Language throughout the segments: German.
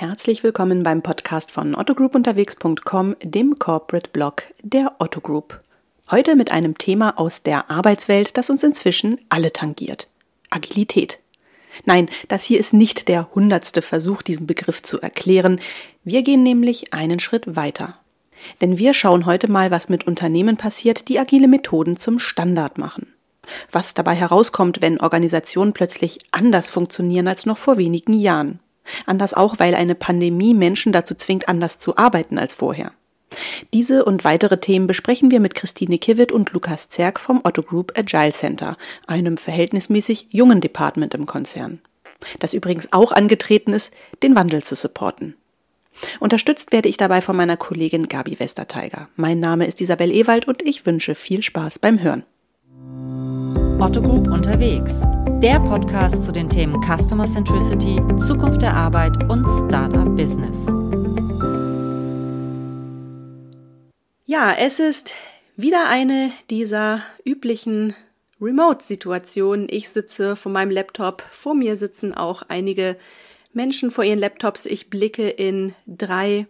Herzlich willkommen beim Podcast von ottogroupunterwegs.com, dem Corporate Blog der Otto Group. Heute mit einem Thema aus der Arbeitswelt, das uns inzwischen alle tangiert. Agilität. Nein, das hier ist nicht der hundertste Versuch, diesen Begriff zu erklären. Wir gehen nämlich einen Schritt weiter. Denn wir schauen heute mal, was mit Unternehmen passiert, die agile Methoden zum Standard machen. Was dabei herauskommt, wenn Organisationen plötzlich anders funktionieren als noch vor wenigen Jahren. Anders auch, weil eine Pandemie Menschen dazu zwingt, anders zu arbeiten als vorher. Diese und weitere Themen besprechen wir mit Christine Kiewit und Lukas Zerg vom Otto Group Agile Center, einem verhältnismäßig jungen Department im Konzern. Das übrigens auch angetreten ist, den Wandel zu supporten. Unterstützt werde ich dabei von meiner Kollegin Gabi Westerteiger. Mein Name ist Isabel Ewald und ich wünsche viel Spaß beim Hören. Otto Group unterwegs. Der Podcast zu den Themen Customer Centricity, Zukunft der Arbeit und Startup Business. Ja, es ist wieder eine dieser üblichen Remote-Situationen. Ich sitze vor meinem Laptop, vor mir sitzen auch einige Menschen vor ihren Laptops. Ich blicke in drei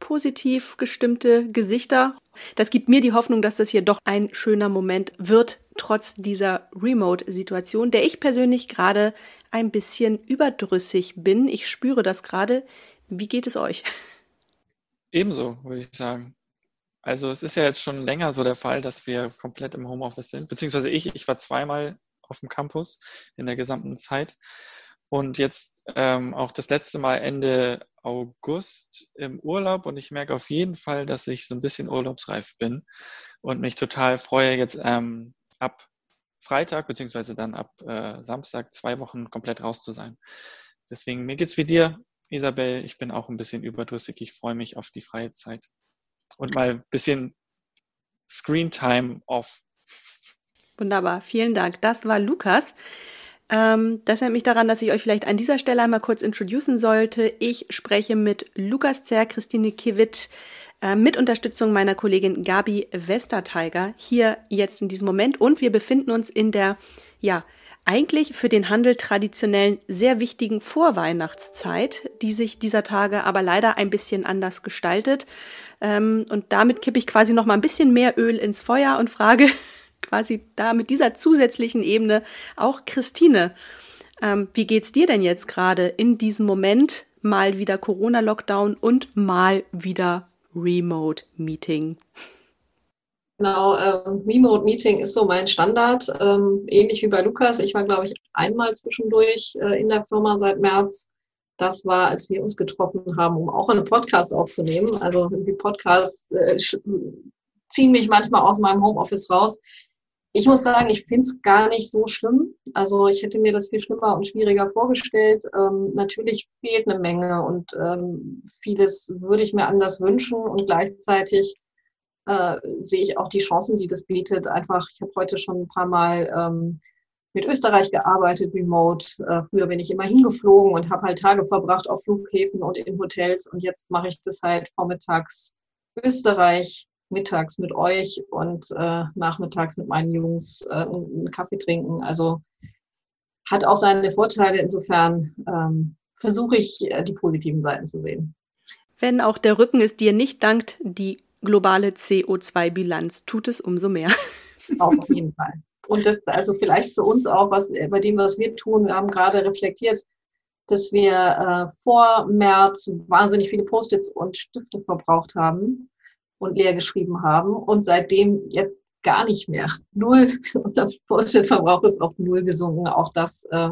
positiv gestimmte Gesichter. Das gibt mir die Hoffnung, dass das hier doch ein schöner Moment wird, trotz dieser Remote-Situation, der ich persönlich gerade ein bisschen überdrüssig bin. Ich spüre das gerade. Wie geht es euch? Ebenso, würde ich sagen. Also es ist ja jetzt schon länger so der Fall, dass wir komplett im Homeoffice sind, beziehungsweise ich, ich war zweimal auf dem Campus in der gesamten Zeit und jetzt ähm, auch das letzte Mal Ende August im Urlaub und ich merke auf jeden Fall, dass ich so ein bisschen urlaubsreif bin und mich total freue, jetzt ähm, ab Freitag beziehungsweise dann ab äh, Samstag zwei Wochen komplett raus zu sein. Deswegen mir geht's wie dir, Isabel. Ich bin auch ein bisschen überdrüssig. Ich freue mich auf die freie Zeit und mal ein bisschen Screen Time off. Wunderbar, vielen Dank. Das war Lukas. Ähm, das erinnert mich daran, dass ich euch vielleicht an dieser Stelle einmal kurz introducen sollte. Ich spreche mit Lukas Zer, Christine Kiewit, äh, mit Unterstützung meiner Kollegin Gabi Westerteiger hier jetzt in diesem Moment und wir befinden uns in der, ja, eigentlich für den Handel traditionellen sehr wichtigen Vorweihnachtszeit, die sich dieser Tage aber leider ein bisschen anders gestaltet. Ähm, und damit kippe ich quasi noch mal ein bisschen mehr Öl ins Feuer und frage, quasi da mit dieser zusätzlichen Ebene auch Christine. Ähm, wie geht's dir denn jetzt gerade in diesem Moment? Mal wieder Corona-Lockdown und mal wieder Remote-Meeting. Genau, äh, Remote Meeting ist so mein Standard, ähm, ähnlich wie bei Lukas. Ich war, glaube ich, einmal zwischendurch äh, in der Firma seit März. Das war, als wir uns getroffen haben, um auch einen Podcast aufzunehmen. Also die Podcasts äh, ziehen mich manchmal aus meinem Homeoffice raus. Ich muss sagen, ich finde es gar nicht so schlimm. Also ich hätte mir das viel schlimmer und schwieriger vorgestellt. Ähm, natürlich fehlt eine Menge und ähm, vieles würde ich mir anders wünschen und gleichzeitig äh, sehe ich auch die Chancen, die das bietet. Einfach, ich habe heute schon ein paar Mal ähm, mit Österreich gearbeitet, remote. Äh, früher bin ich immer hingeflogen und habe halt Tage verbracht auf Flughäfen und in Hotels und jetzt mache ich das halt vormittags Österreich mittags mit euch und äh, nachmittags mit meinen Jungs äh, einen Kaffee trinken. Also hat auch seine Vorteile. Insofern ähm, versuche ich, äh, die positiven Seiten zu sehen. Wenn auch der Rücken es dir nicht dankt, die globale CO2-Bilanz tut es umso mehr. Auf jeden Fall. Und das, also vielleicht für uns auch, was bei dem, was wir tun, wir haben gerade reflektiert, dass wir äh, vor März wahnsinnig viele Post-its und Stifte verbraucht haben und leer geschrieben haben und seitdem jetzt gar nicht mehr. Null, unser Post-it-Verbrauch ist auf Null gesunken. Auch das äh,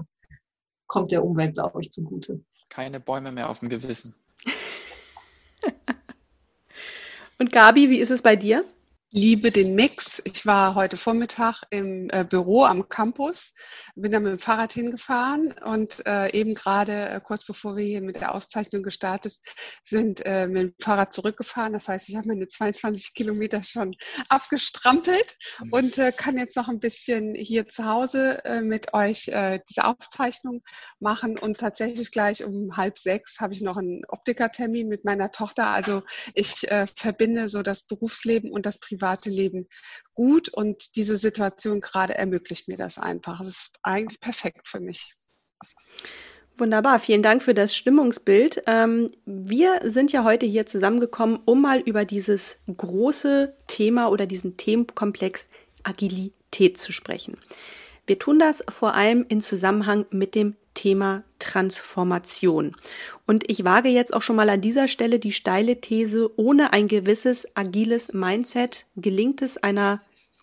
kommt der Umwelt, glaube ich, zugute. Keine Bäume mehr auf dem Gewissen. und Gabi, wie ist es bei dir? Liebe den Mix. Ich war heute Vormittag im äh, Büro am Campus, bin da mit dem Fahrrad hingefahren und äh, eben gerade äh, kurz bevor wir hier mit der Aufzeichnung gestartet sind, äh, mit dem Fahrrad zurückgefahren. Das heißt, ich habe meine 22 Kilometer schon abgestrampelt mhm. und äh, kann jetzt noch ein bisschen hier zu Hause äh, mit euch diese Aufzeichnung machen und tatsächlich gleich um halb sechs habe ich noch einen Optikertermin mit meiner Tochter. Also ich verbinde so das Berufsleben und das Privatleben private Leben gut und diese Situation gerade ermöglicht mir das einfach. Es ist eigentlich perfekt für mich. Wunderbar, vielen Dank für das Stimmungsbild. Ähm, wir sind ja heute hier zusammengekommen, um mal über dieses große Thema oder diesen Themenkomplex Agilität zu sprechen. Wir tun das vor allem in Zusammenhang mit dem Thema Transformation. Und ich wage jetzt auch schon mal an dieser Stelle die steile These, ohne ein gewisses agiles Mindset gelingt es einer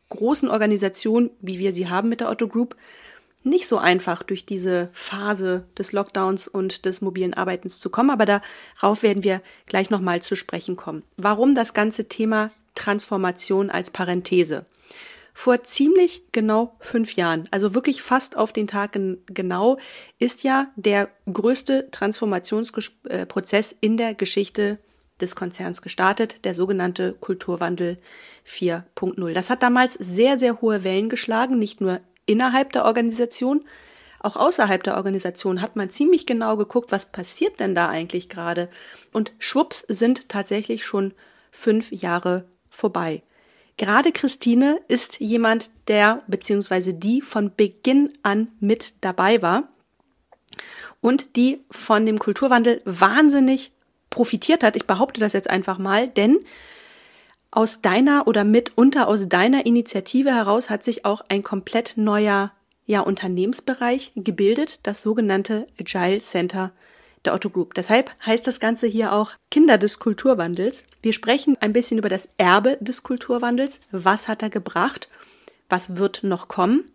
großen Organisation, wie wir sie haben mit der Otto Group, nicht so einfach durch diese Phase des Lockdowns und des mobilen Arbeitens zu kommen, aber darauf werden wir gleich nochmal zu sprechen kommen. Warum das ganze Thema Transformation als Parenthese? Vor ziemlich genau fünf Jahren, also wirklich fast auf den Tag genau, ist ja der größte Transformationsprozess in der Geschichte des Konzerns gestartet, der sogenannte Kulturwandel 4.0. Das hat damals sehr, sehr hohe Wellen geschlagen, nicht nur innerhalb der Organisation, auch außerhalb der Organisation hat man ziemlich genau geguckt, was passiert denn da eigentlich gerade. Und schwupps sind tatsächlich schon fünf Jahre vorbei. Gerade Christine ist jemand, der bzw. die von Beginn an mit dabei war und die von dem Kulturwandel wahnsinnig profitiert hat. Ich behaupte das jetzt einfach mal, denn aus deiner oder mitunter aus deiner Initiative heraus hat sich auch ein komplett neuer ja, Unternehmensbereich gebildet, das sogenannte Agile Center der Otto Group. Deshalb heißt das Ganze hier auch Kinder des Kulturwandels. Wir sprechen ein bisschen über das Erbe des Kulturwandels. Was hat er gebracht? Was wird noch kommen?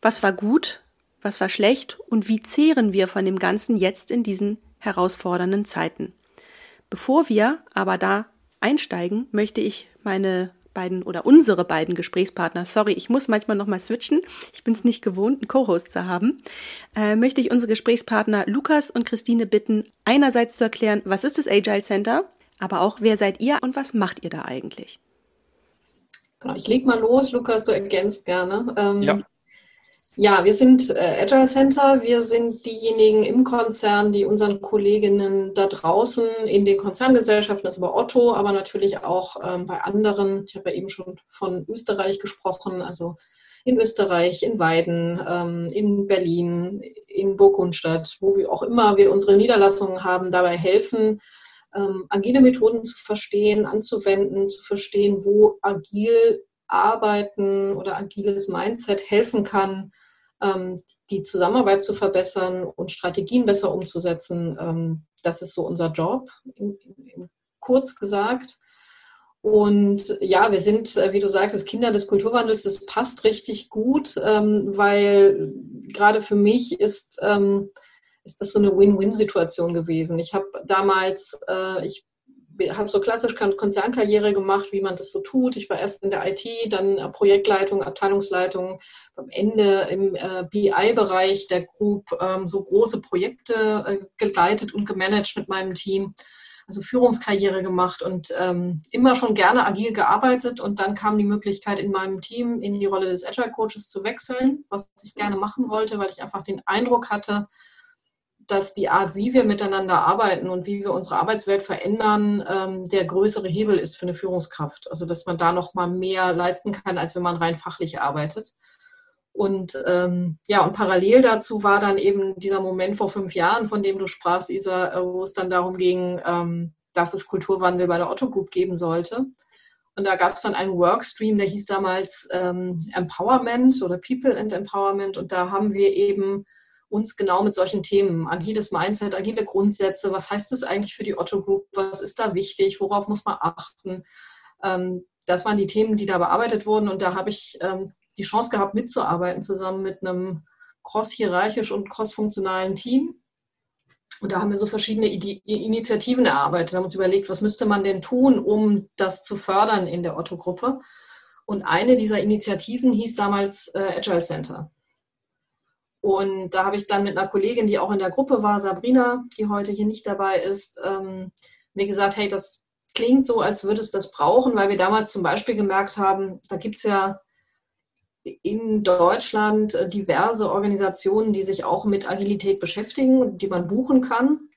Was war gut? Was war schlecht? Und wie zehren wir von dem Ganzen jetzt in diesen herausfordernden Zeiten? Bevor wir aber da einsteigen, möchte ich meine beiden oder unsere beiden Gesprächspartner, sorry, ich muss manchmal nochmal switchen, ich bin es nicht gewohnt, einen Co-Host zu haben, äh, möchte ich unsere Gesprächspartner Lukas und Christine bitten, einerseits zu erklären, was ist das Agile Center, aber auch, wer seid ihr und was macht ihr da eigentlich? Genau, ich leg mal los, Lukas, du ergänzt gerne. Ähm, ja. Ja, wir sind äh, Agile Center. Wir sind diejenigen im Konzern, die unseren Kolleginnen da draußen in den Konzerngesellschaften, das ist bei Otto, aber natürlich auch ähm, bei anderen. Ich habe ja eben schon von Österreich gesprochen, also in Österreich, in Weiden, ähm, in Berlin, in Burgundstadt, wo wir auch immer wir unsere Niederlassungen haben, dabei helfen, ähm, agile Methoden zu verstehen, anzuwenden, zu verstehen, wo agil arbeiten oder agiles Mindset helfen kann, die Zusammenarbeit zu verbessern und Strategien besser umzusetzen. Ähm, das ist so unser Job, kurz gesagt. Und ja, wir sind, äh, wie du sagtest, Kinder des Kulturwandels. Das passt richtig gut, ähm, weil gerade für mich ist, ist das so eine Win-Win-Situation gewesen. Ich habe damals, äh, ich habe so klassisch Konzernkarriere gemacht, wie man das so tut. Ich war erst in der IT, dann äh, Projektleitung, Abteilungsleitung, am Ende im äh, BI-Bereich der Group ähm, so große Projekte äh, geleitet und gemanagt mit meinem Team. Also Führungskarriere gemacht und ähm, immer schon gerne agil gearbeitet. Und dann kam die Möglichkeit in meinem Team in die Rolle des Agile Coaches zu wechseln, was ich gerne machen wollte, weil ich einfach den Eindruck hatte, dass die Art, wie wir miteinander arbeiten und wie wir unsere Arbeitswelt verändern, ähm, der größere Hebel ist für eine Führungskraft. Also dass man da noch mal mehr leisten kann, als wenn man rein fachlich arbeitet. Und ähm, ja, und parallel dazu war dann eben dieser Moment vor fünf Jahren, von dem du sprachst, Isa, äh, wo es dann darum ging, ähm, dass es Kulturwandel bei der Otto Group geben sollte. Und da gab es dann einen Workstream, der hieß damals ähm, Empowerment oder People and Empowerment. Und da haben wir eben uns genau mit solchen Themen, agiles Mindset, agile Grundsätze, was heißt das eigentlich für die Otto Group, was ist da wichtig, worauf muss man achten. Ähm, das waren die Themen, die da bearbeitet wurden und da habe ich ähm, die Chance gehabt, mitzuarbeiten zusammen mit einem cross-hierarchisch und cross-funktionalen Team. Und da haben wir so verschiedene Initiativen erarbeitet, haben uns überlegt, was müsste man denn tun, um das zu fördern in der Otto-Gruppe. Und eine dieser Initiativen hieß damals äh, Agile Center. Und da habe ich dann mit einer Kollegin, die auch in der Gruppe war, Sabrina, die heute hier nicht dabei ist, ähm, mir gesagt, hey, das klingt so, als würde es das brauchen, weil wir damals zum Beispiel gemerkt haben, da gibt es ja in Deutschland äh, diverse Organisationen, die sich auch mit Agilität beschäftigen, die man buchen kann.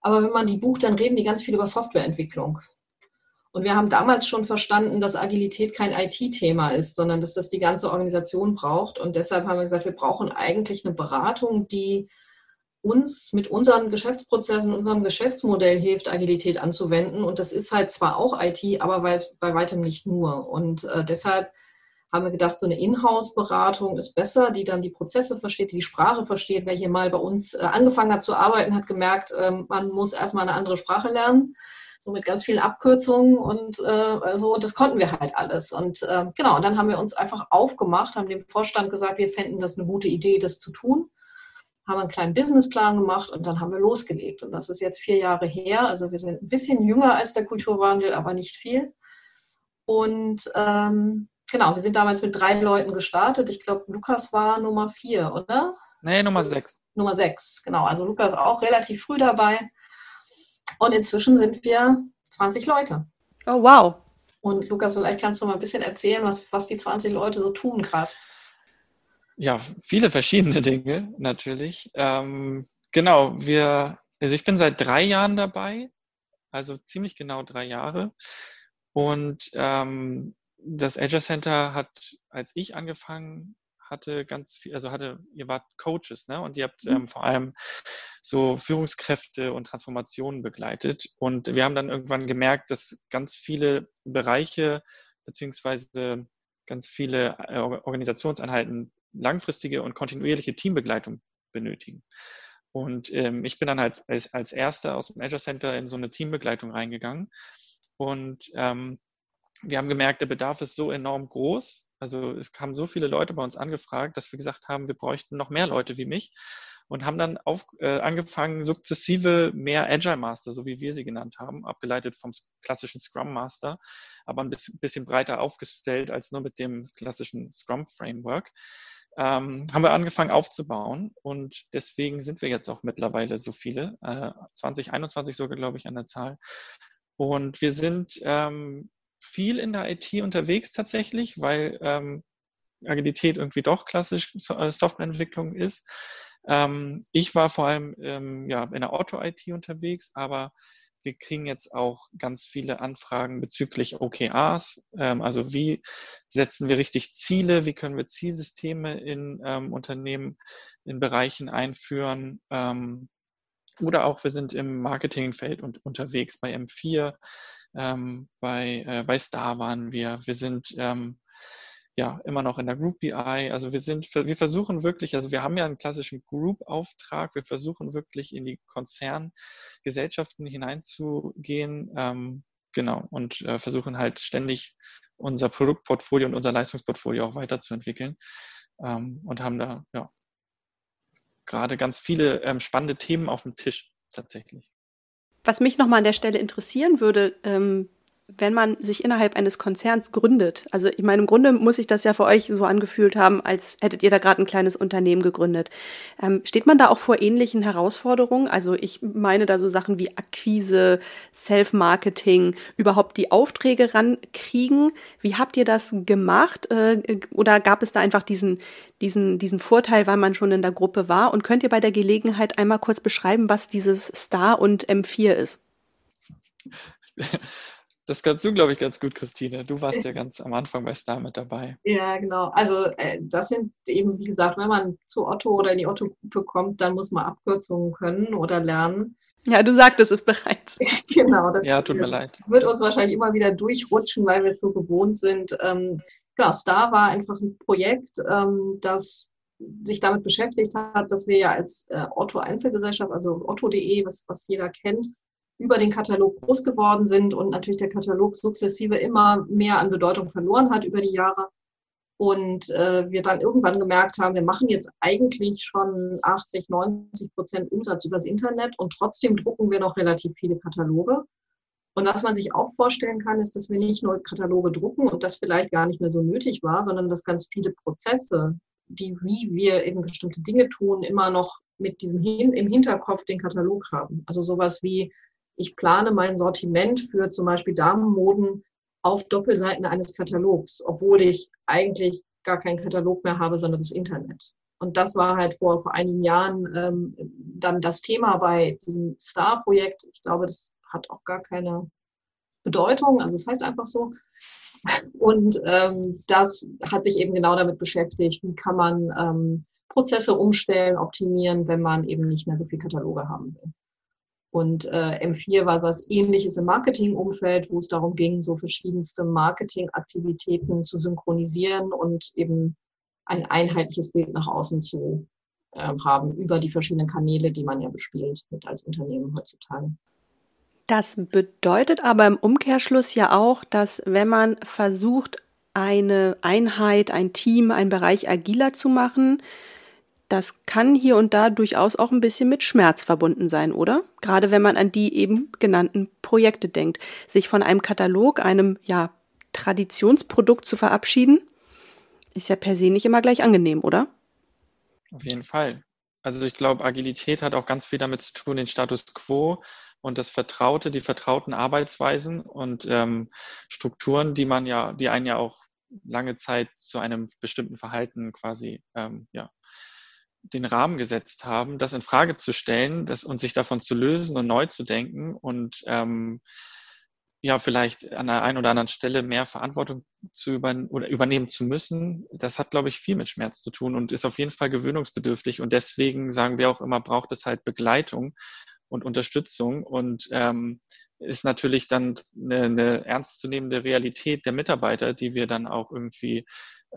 Aber wenn man die bucht, dann reden die ganz viel über Softwareentwicklung. Und wir haben damals schon verstanden, dass Agilität kein IT-Thema ist, sondern dass das die ganze Organisation braucht. Und deshalb haben wir gesagt, wir brauchen eigentlich eine Beratung, die uns mit unseren Geschäftsprozessen, unserem Geschäftsmodell hilft, Agilität anzuwenden. Und das ist halt zwar auch IT, aber bei, weitem nicht nur. Und äh, deshalb haben wir gedacht, so eine Inhouse-Beratung ist besser, die dann die Prozesse versteht, die die Sprache versteht. Wer hier mal bei uns äh, angefangen hat zu arbeiten, hat gemerkt, äh, man muss erstmal eine andere Sprache lernen so mit ganz vielen Abkürzungen und äh, so. Und das konnten wir halt alles. Und äh, genau, und dann haben wir uns einfach aufgemacht, haben dem Vorstand gesagt, wir fänden das eine gute Idee, das zu tun. Haben einen kleinen Businessplan gemacht und dann haben wir losgelegt. Und das ist jetzt vier Jahre her. Also wir sind ein bisschen jünger als der Kulturwandel, aber nicht viel. Und ähm, genau, wir sind damals mit drei Leuten gestartet. Ich glaube, Lukas war Nummer vier, oder? Nee, Nummer sechs. Nummer sechs, genau. Also Lukas auch relativ früh dabei. Und inzwischen sind wir 20 Leute. Oh, wow. Und Lukas, vielleicht kannst du mal ein bisschen erzählen, was, was die 20 Leute so tun gerade. Ja, viele verschiedene Dinge natürlich. Ähm, genau, wir, also ich bin seit drei Jahren dabei, also ziemlich genau drei Jahre. Und ähm, das Azure Center hat, als ich angefangen hatte ganz viel, also hatte, ihr wart Coaches, ne? Und ihr habt mhm. ähm, vor allem so Führungskräfte und Transformationen begleitet. Und wir haben dann irgendwann gemerkt, dass ganz viele Bereiche beziehungsweise ganz viele äh, Organisationseinheiten langfristige und kontinuierliche Teambegleitung benötigen. Und ähm, ich bin dann als, als, als erster aus dem Azure Center in so eine Teambegleitung reingegangen. Und ähm, wir haben gemerkt, der Bedarf ist so enorm groß, also es kamen so viele Leute bei uns angefragt, dass wir gesagt haben, wir bräuchten noch mehr Leute wie mich und haben dann auf, äh, angefangen, sukzessive mehr Agile Master, so wie wir sie genannt haben, abgeleitet vom klassischen Scrum Master, aber ein bisschen, breiter aufgestellt als nur mit dem klassischen Scrum Framework. Ähm, haben wir angefangen aufzubauen und deswegen sind wir jetzt auch mittlerweile so viele, äh, 2021 sogar, glaube ich, an der Zahl. Und wir sind ähm, viel in der IT unterwegs tatsächlich, weil ähm, Agilität irgendwie doch klassisch äh, Softwareentwicklung ist. Ähm, ich war vor allem ähm, ja, in der Auto-IT unterwegs, aber wir kriegen jetzt auch ganz viele Anfragen bezüglich OKRs. Ähm, also wie setzen wir richtig Ziele? Wie können wir Zielsysteme in ähm, Unternehmen, in Bereichen einführen? Ähm, oder auch wir sind im Marketingfeld und unterwegs bei M4 ähm, bei, äh, bei Star waren wir. Wir sind ähm, ja immer noch in der Group BI. Also wir sind, wir versuchen wirklich, also wir haben ja einen klassischen Group-Auftrag. Wir versuchen wirklich in die Konzerngesellschaften hineinzugehen. Ähm, genau und äh, versuchen halt ständig unser Produktportfolio und unser Leistungsportfolio auch weiterzuentwickeln ähm, und haben da ja gerade ganz viele ähm, spannende Themen auf dem Tisch tatsächlich. Was mich nochmal an der Stelle interessieren würde, ähm, wenn man sich innerhalb eines Konzerns gründet, also ich meine, im Grunde muss sich das ja für euch so angefühlt haben, als hättet ihr da gerade ein kleines Unternehmen gegründet. Ähm, steht man da auch vor ähnlichen Herausforderungen? Also ich meine da so Sachen wie Akquise, Self-Marketing, überhaupt die Aufträge rankriegen. Wie habt ihr das gemacht? Äh, oder gab es da einfach diesen, diesen, diesen Vorteil, weil man schon in der Gruppe war? Und könnt ihr bei der Gelegenheit einmal kurz beschreiben, was dieses Star und M4 ist? Das kannst du, glaube ich, ganz gut, Christine. Du warst ja ganz am Anfang bei Star mit dabei. Ja, genau. Also äh, das sind eben, wie gesagt, wenn man zu Otto oder in die Otto-Gruppe kommt, dann muss man Abkürzungen können oder lernen. Ja, du sagtest es bereits. genau. Das ja, tut mir leid. Wird uns wahrscheinlich immer wieder durchrutschen, weil wir es so gewohnt sind. Ähm, genau, Star war einfach ein Projekt, ähm, das sich damit beschäftigt hat, dass wir ja als äh, Otto Einzelgesellschaft, also otto.de, was, was jeder kennt, über den Katalog groß geworden sind und natürlich der Katalog sukzessive immer mehr an Bedeutung verloren hat über die Jahre. Und äh, wir dann irgendwann gemerkt haben, wir machen jetzt eigentlich schon 80, 90 Prozent Umsatz übers Internet und trotzdem drucken wir noch relativ viele Kataloge. Und was man sich auch vorstellen kann, ist, dass wir nicht nur Kataloge drucken und das vielleicht gar nicht mehr so nötig war, sondern dass ganz viele Prozesse, die, wie wir eben bestimmte Dinge tun, immer noch mit diesem Hin im Hinterkopf den Katalog haben. Also sowas wie ich plane mein Sortiment für zum Beispiel Damenmoden auf Doppelseiten eines Katalogs, obwohl ich eigentlich gar keinen Katalog mehr habe, sondern das Internet. Und das war halt vor, vor einigen Jahren ähm, dann das Thema bei diesem Star-Projekt. Ich glaube, das hat auch gar keine Bedeutung, also es heißt einfach so. Und ähm, das hat sich eben genau damit beschäftigt, wie kann man ähm, Prozesse umstellen, optimieren, wenn man eben nicht mehr so viel Kataloge haben will. Und äh, M4 war was ähnliches im Marketingumfeld, wo es darum ging, so verschiedenste Marketingaktivitäten zu synchronisieren und eben ein einheitliches Bild nach außen zu äh, haben über die verschiedenen Kanäle, die man ja bespielt mit als Unternehmen heutzutage. Das bedeutet aber im Umkehrschluss ja auch, dass wenn man versucht, eine Einheit, ein Team, einen Bereich agiler zu machen, das kann hier und da durchaus auch ein bisschen mit Schmerz verbunden sein, oder? Gerade wenn man an die eben genannten Projekte denkt. Sich von einem Katalog, einem ja Traditionsprodukt zu verabschieden, ist ja per se nicht immer gleich angenehm, oder? Auf jeden Fall. Also ich glaube, Agilität hat auch ganz viel damit zu tun, den Status quo und das Vertraute, die vertrauten Arbeitsweisen und ähm, Strukturen, die man ja, die einen ja auch lange Zeit zu einem bestimmten Verhalten quasi ähm, ja, den Rahmen gesetzt haben, das in Frage zu stellen das, und sich davon zu lösen und neu zu denken und ähm, ja, vielleicht an der einen oder anderen Stelle mehr Verantwortung zu übern oder übernehmen zu müssen, das hat, glaube ich, viel mit Schmerz zu tun und ist auf jeden Fall gewöhnungsbedürftig. Und deswegen sagen wir auch immer, braucht es halt Begleitung und Unterstützung und ähm, ist natürlich dann eine, eine ernstzunehmende Realität der Mitarbeiter, die wir dann auch irgendwie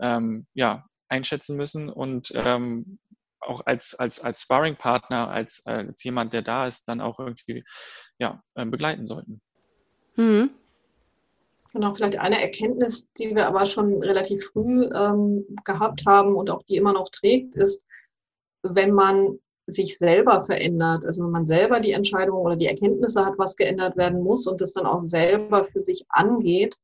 ähm, ja, einschätzen müssen und ähm, auch als, als, als Sparring-Partner, als, als jemand, der da ist, dann auch irgendwie ja, ähm, begleiten sollten. Mhm. Genau, vielleicht eine Erkenntnis, die wir aber schon relativ früh ähm, gehabt haben und auch die immer noch trägt, ist, wenn man sich selber verändert, also wenn man selber die Entscheidung oder die Erkenntnisse hat, was geändert werden muss und das dann auch selber für sich angeht,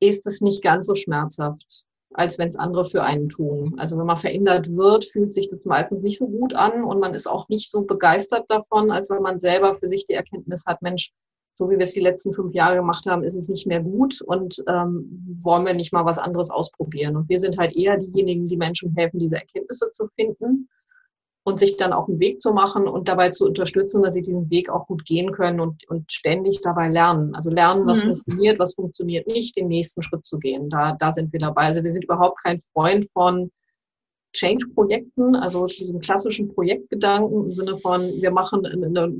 ist es nicht ganz so schmerzhaft als wenn es andere für einen tun. Also wenn man verändert wird, fühlt sich das meistens nicht so gut an und man ist auch nicht so begeistert davon, als wenn man selber für sich die Erkenntnis hat, Mensch, so wie wir es die letzten fünf Jahre gemacht haben, ist es nicht mehr gut und ähm, wollen wir nicht mal was anderes ausprobieren. Und wir sind halt eher diejenigen, die Menschen helfen, diese Erkenntnisse zu finden und sich dann auf den Weg zu machen und dabei zu unterstützen, dass sie diesen Weg auch gut gehen können und, und ständig dabei lernen. Also lernen, was mhm. funktioniert, was funktioniert nicht, den nächsten Schritt zu gehen. Da, da sind wir dabei. Also wir sind überhaupt kein Freund von Change-Projekten, also diesem klassischen Projektgedanken im Sinne von, wir machen eine,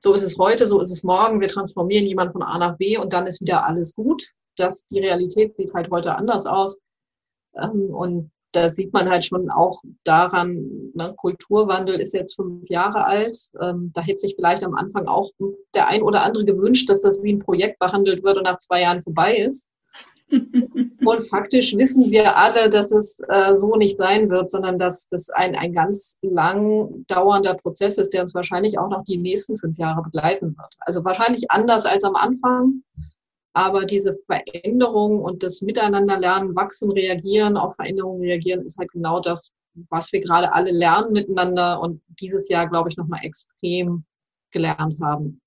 so ist es heute, so ist es morgen, wir transformieren jemanden von A nach B und dann ist wieder alles gut. Das, die Realität sieht halt heute anders aus. Ähm, und da sieht man halt schon auch daran, ne, Kulturwandel ist jetzt fünf Jahre alt. Ähm, da hätte sich vielleicht am Anfang auch der ein oder andere gewünscht, dass das wie ein Projekt behandelt wird und nach zwei Jahren vorbei ist. und faktisch wissen wir alle, dass es äh, so nicht sein wird, sondern dass das ein, ein ganz lang dauernder Prozess ist, der uns wahrscheinlich auch noch die nächsten fünf Jahre begleiten wird. Also wahrscheinlich anders als am Anfang, aber diese Veränderung und das Miteinanderlernen, wachsen, reagieren, auf Veränderungen reagieren, ist halt genau das, was wir gerade alle lernen miteinander und dieses Jahr, glaube ich, nochmal extrem gelernt haben.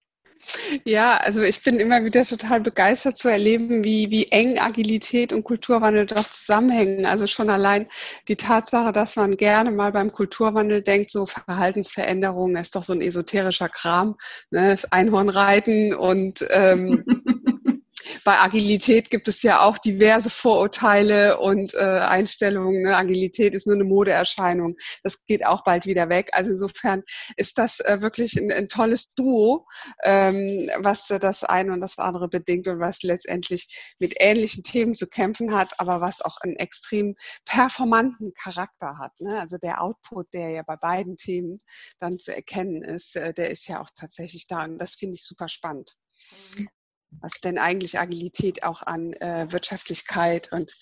Ja, also ich bin immer wieder total begeistert zu erleben, wie, wie eng Agilität und Kulturwandel doch zusammenhängen. Also schon allein die Tatsache, dass man gerne mal beim Kulturwandel denkt, so Verhaltensveränderungen ist doch so ein esoterischer Kram, ne? das Einhornreiten und ähm, bei Agilität gibt es ja auch diverse Vorurteile und äh, Einstellungen. Ne? Agilität ist nur eine Modeerscheinung. Das geht auch bald wieder weg. Also insofern ist das äh, wirklich ein, ein, tolles Duo, ähm, was das eine und das andere bedingt und was letztendlich mit ähnlichen Themen zu kämpfen hat, aber was auch einen extrem performanten Charakter hat. Ne? Also der Output, der ja bei beiden Themen dann zu erkennen ist, äh, der ist ja auch tatsächlich da. Und das finde ich super spannend. Was denn eigentlich Agilität auch an äh, Wirtschaftlichkeit und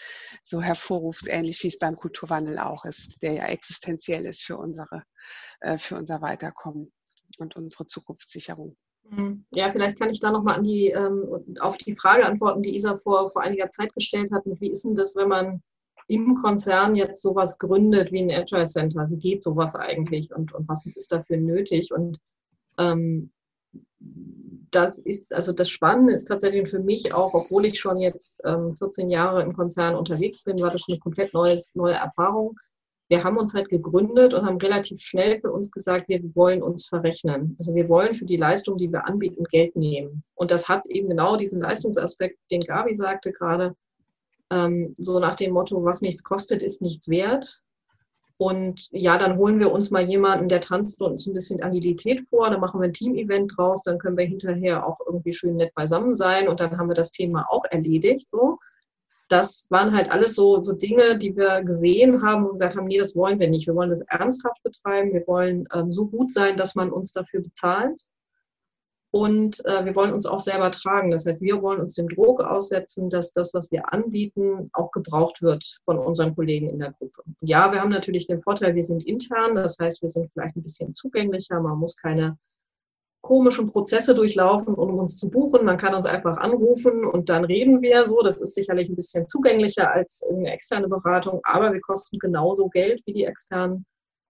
so hervorruft, ähnlich wie es beim Kulturwandel auch ist, der ja existenziell ist für unsere, äh, für unser Weiterkommen und unsere Zukunftssicherung. Mhm. Ja, vielleicht kann ich da nochmal an die, ähm, auf die Frage antworten, die Isa vor, vor einiger Zeit gestellt hat. Wie ist denn das, wenn man im Konzern jetzt sowas gründet wie ein Agile Center? Wie geht sowas eigentlich und, und was ist dafür nötig? Und ähm, das ist, also das Spannende ist tatsächlich für mich auch, obwohl ich schon jetzt ähm, 14 Jahre im Konzern unterwegs bin, war das eine komplett neues, neue Erfahrung. Wir haben uns halt gegründet und haben relativ schnell für uns gesagt, wir wollen uns verrechnen. Also wir wollen für die Leistung, die wir anbieten, Geld nehmen. Und das hat eben genau diesen Leistungsaspekt, den Gabi sagte gerade, ähm, so nach dem Motto, was nichts kostet, ist nichts wert. Und ja, dann holen wir uns mal jemanden, der tanzt uns ein bisschen Agilität vor, dann machen wir ein Team-Event draus, dann können wir hinterher auch irgendwie schön nett beisammen sein und dann haben wir das Thema auch erledigt. So. Das waren halt alles so, so Dinge, die wir gesehen haben und gesagt haben, nee, das wollen wir nicht. Wir wollen das ernsthaft betreiben, wir wollen ähm, so gut sein, dass man uns dafür bezahlt. Und äh, wir wollen uns auch selber tragen. Das heißt, wir wollen uns dem Druck aussetzen, dass das, was wir anbieten, auch gebraucht wird von unseren Kollegen in der Gruppe. Ja, wir haben natürlich den Vorteil, wir sind intern. Das heißt, wir sind vielleicht ein bisschen zugänglicher. Man muss keine komischen Prozesse durchlaufen, um uns zu buchen. Man kann uns einfach anrufen und dann reden wir so. Das ist sicherlich ein bisschen zugänglicher als eine externe Beratung, aber wir kosten genauso Geld wie die externen.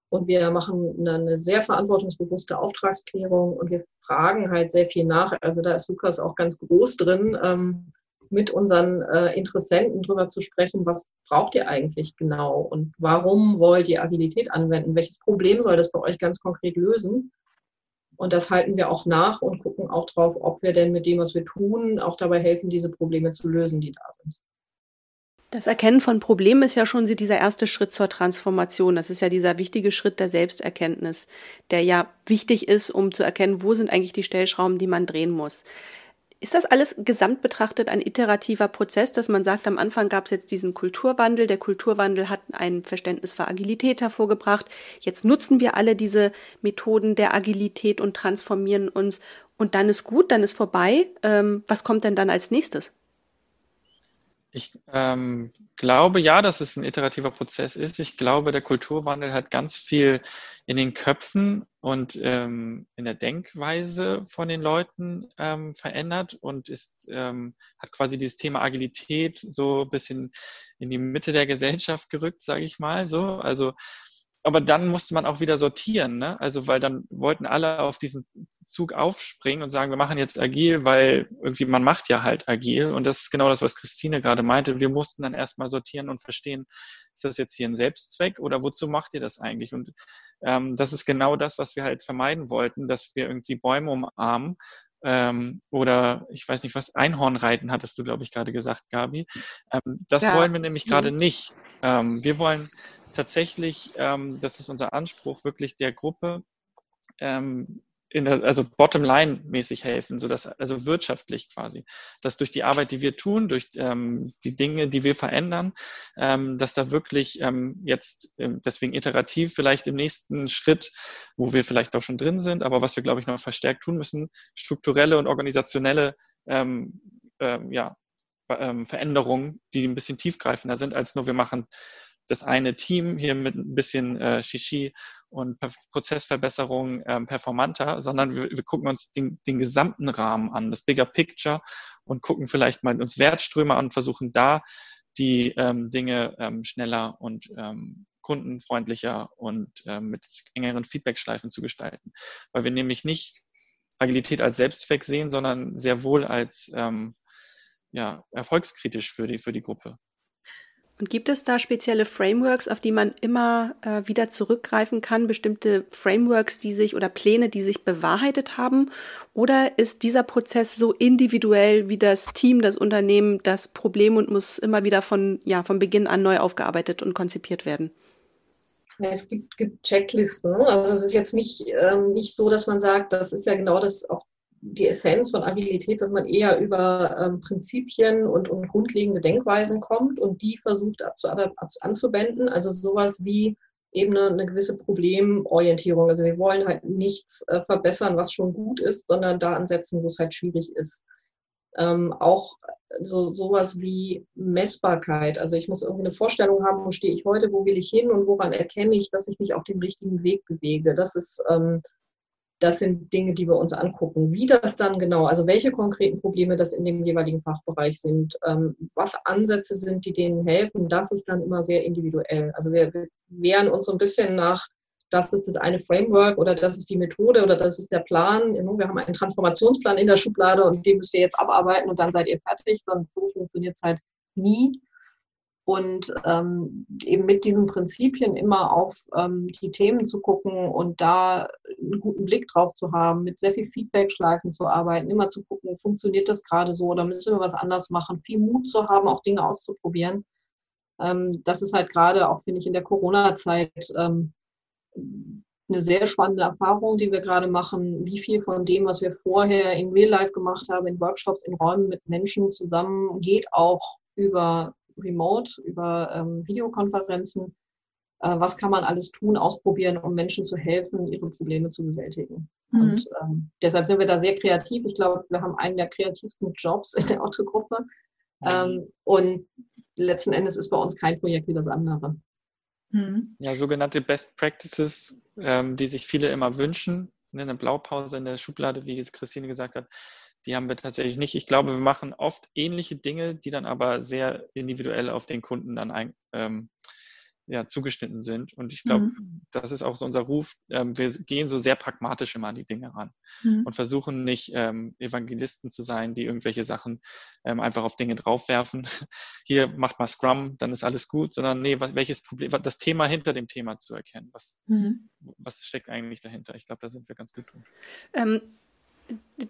Und wir machen eine sehr verantwortungsbewusste Auftragsklärung und wir fragen halt sehr viel nach. Also da ist Lukas auch ganz groß drin, ähm, mit unseren äh, Interessenten drüber zu sprechen, was braucht ihr eigentlich genau und warum wollt ihr Agilität anwenden? Welches Problem soll das bei euch ganz konkret lösen? Und das halten wir auch nach und gucken auch drauf, ob wir denn mit dem, was wir tun, auch dabei helfen, diese Probleme zu lösen, die da sind. Das Erkennen von Problemen ist ja schon dieser erste Schritt zur Transformation. Das ist ja dieser wichtige Schritt der Selbsterkenntnis, der ja wichtig ist, um zu erkennen, wo sind eigentlich die Stellschrauben, die man drehen muss. Ist das alles gesamt betrachtet ein iterativer Prozess, dass man sagt, am Anfang gab es jetzt diesen Kulturwandel, der Kulturwandel hat ein Verständnis für Agilität hervorgebracht, jetzt nutzen wir alle diese Methoden der Agilität und transformieren uns und dann ist gut, dann ist vorbei. Ähm, was kommt denn dann als nächstes? Ich ähm, glaube ja, dass es ein iterativer Prozess ist. Ich glaube, der Kulturwandel hat ganz viel in den Köpfen und ähm, in der Denkweise von den Leuten ähm, verändert und ist, ähm, hat quasi dieses Thema Agilität so ein bisschen in die Mitte der Gesellschaft gerückt, sage ich mal. So, also aber dann musste man auch wieder sortieren, ne? Also weil dann wollten alle auf diesen Zug aufspringen und sagen, wir machen jetzt agil, weil irgendwie man macht ja halt agil. Und das ist genau das, was Christine gerade meinte. Wir mussten dann erstmal sortieren und verstehen, ist das jetzt hier ein Selbstzweck oder wozu macht ihr das eigentlich? Und ähm, das ist genau das, was wir halt vermeiden wollten, dass wir irgendwie Bäume umarmen ähm, oder ich weiß nicht was, Einhornreiten hattest du, glaube ich, gerade gesagt, Gabi. Ähm, das ja. wollen wir nämlich gerade mhm. nicht. Ähm, wir wollen tatsächlich, ähm, das ist unser Anspruch, wirklich der Gruppe ähm, in der, also Bottom-Line-mäßig helfen, so dass also wirtschaftlich quasi, dass durch die Arbeit, die wir tun, durch ähm, die Dinge, die wir verändern, ähm, dass da wirklich ähm, jetzt ähm, deswegen iterativ vielleicht im nächsten Schritt, wo wir vielleicht auch schon drin sind, aber was wir glaube ich noch verstärkt tun müssen, strukturelle und organisationelle ähm, ähm, ja, ähm, Veränderungen, die ein bisschen tiefgreifender sind als nur wir machen das eine Team hier mit ein bisschen äh, Shishi und Prozessverbesserung ähm, performanter, sondern wir, wir gucken uns den, den, gesamten Rahmen an, das Bigger Picture und gucken vielleicht mal uns Wertströme an und versuchen da die ähm, Dinge ähm, schneller und ähm, kundenfreundlicher und ähm, mit engeren Feedbackschleifen zu gestalten. Weil wir nämlich nicht Agilität als Selbstzweck sehen, sondern sehr wohl als ähm, ja, erfolgskritisch für die, für die Gruppe. Und gibt es da spezielle Frameworks, auf die man immer äh, wieder zurückgreifen kann, bestimmte Frameworks, die sich oder Pläne, die sich bewahrheitet haben? Oder ist dieser Prozess so individuell wie das Team, das Unternehmen, das Problem und muss immer wieder von, ja, von Beginn an neu aufgearbeitet und konzipiert werden? Es gibt, gibt Checklisten. Also es ist jetzt nicht, ähm, nicht so, dass man sagt, das ist ja genau das auch die Essenz von Agilität, dass man eher über ähm, Prinzipien und, und grundlegende Denkweisen kommt und die versucht zu, anzuwenden. Also sowas wie eben eine, eine, gewisse Problemorientierung. Also wir wollen halt nichts äh, verbessern, was schon gut ist, sondern da ansetzen, wo es halt schwierig ist. Ähm, auch so sowas wie Messbarkeit. Also ich muss irgendwie eine Vorstellung haben, wo stehe ich heute, wo will ich hin und woran erkenne ich, dass ich mich auf dem richtigen Weg bewege. Das ist ähm, das sind Dinge, die wir uns angucken. Wie das dann genau, also welche konkreten Probleme das in dem jeweiligen Fachbereich sind, ähm, was Ansätze sind, die denen helfen, das ist dann immer sehr individuell. Also wir, wir wehren uns so ein bisschen nach, das ist das eine Framework oder das ist die Methode oder das ist der Plan. Wir haben einen Transformationsplan in der Schublade und den müsst ihr jetzt abarbeiten und dann seid ihr fertig. Dann so funktioniert es halt nie und ähm, eben mit diesen Prinzipien immer auf ähm, die Themen zu gucken und da einen guten Blick drauf zu haben, mit sehr viel Feedback-Schleifen zu arbeiten, immer zu gucken, funktioniert das gerade so oder müssen wir was anders machen, viel Mut zu haben, auch Dinge auszuprobieren. Ähm, das ist halt gerade auch, finde ich, in der Corona-Zeit ähm, eine sehr spannende Erfahrung, die wir gerade machen, wie viel von dem, was wir vorher in Real Life gemacht haben, in Workshops, in Räumen mit Menschen zusammen, geht auch über Remote, über ähm, Videokonferenzen. Äh, was kann man alles tun, ausprobieren, um Menschen zu helfen, ihre Probleme zu bewältigen? Mhm. Und ähm, deshalb sind wir da sehr kreativ. Ich glaube, wir haben einen der kreativsten Jobs in der Autogruppe. Ähm, und letzten Endes ist bei uns kein Projekt wie das andere. Mhm. Ja, sogenannte Best Practices, ähm, die sich viele immer wünschen. Ne, eine Blaupause in der Schublade, wie es Christine gesagt hat, die haben wir tatsächlich nicht. Ich glaube, wir machen oft ähnliche Dinge, die dann aber sehr individuell auf den Kunden dann ein, ähm, ja, zugeschnitten sind. Und ich glaube, mhm. das ist auch so unser Ruf. Ähm, wir gehen so sehr pragmatisch immer an die Dinge ran mhm. und versuchen nicht ähm, Evangelisten zu sein, die irgendwelche Sachen ähm, einfach auf Dinge draufwerfen. Hier macht mal Scrum, dann ist alles gut, sondern nee, welches Problem, das Thema hinter dem Thema zu erkennen. Was, mhm. was steckt eigentlich dahinter? Ich glaube, da sind wir ganz gut drin.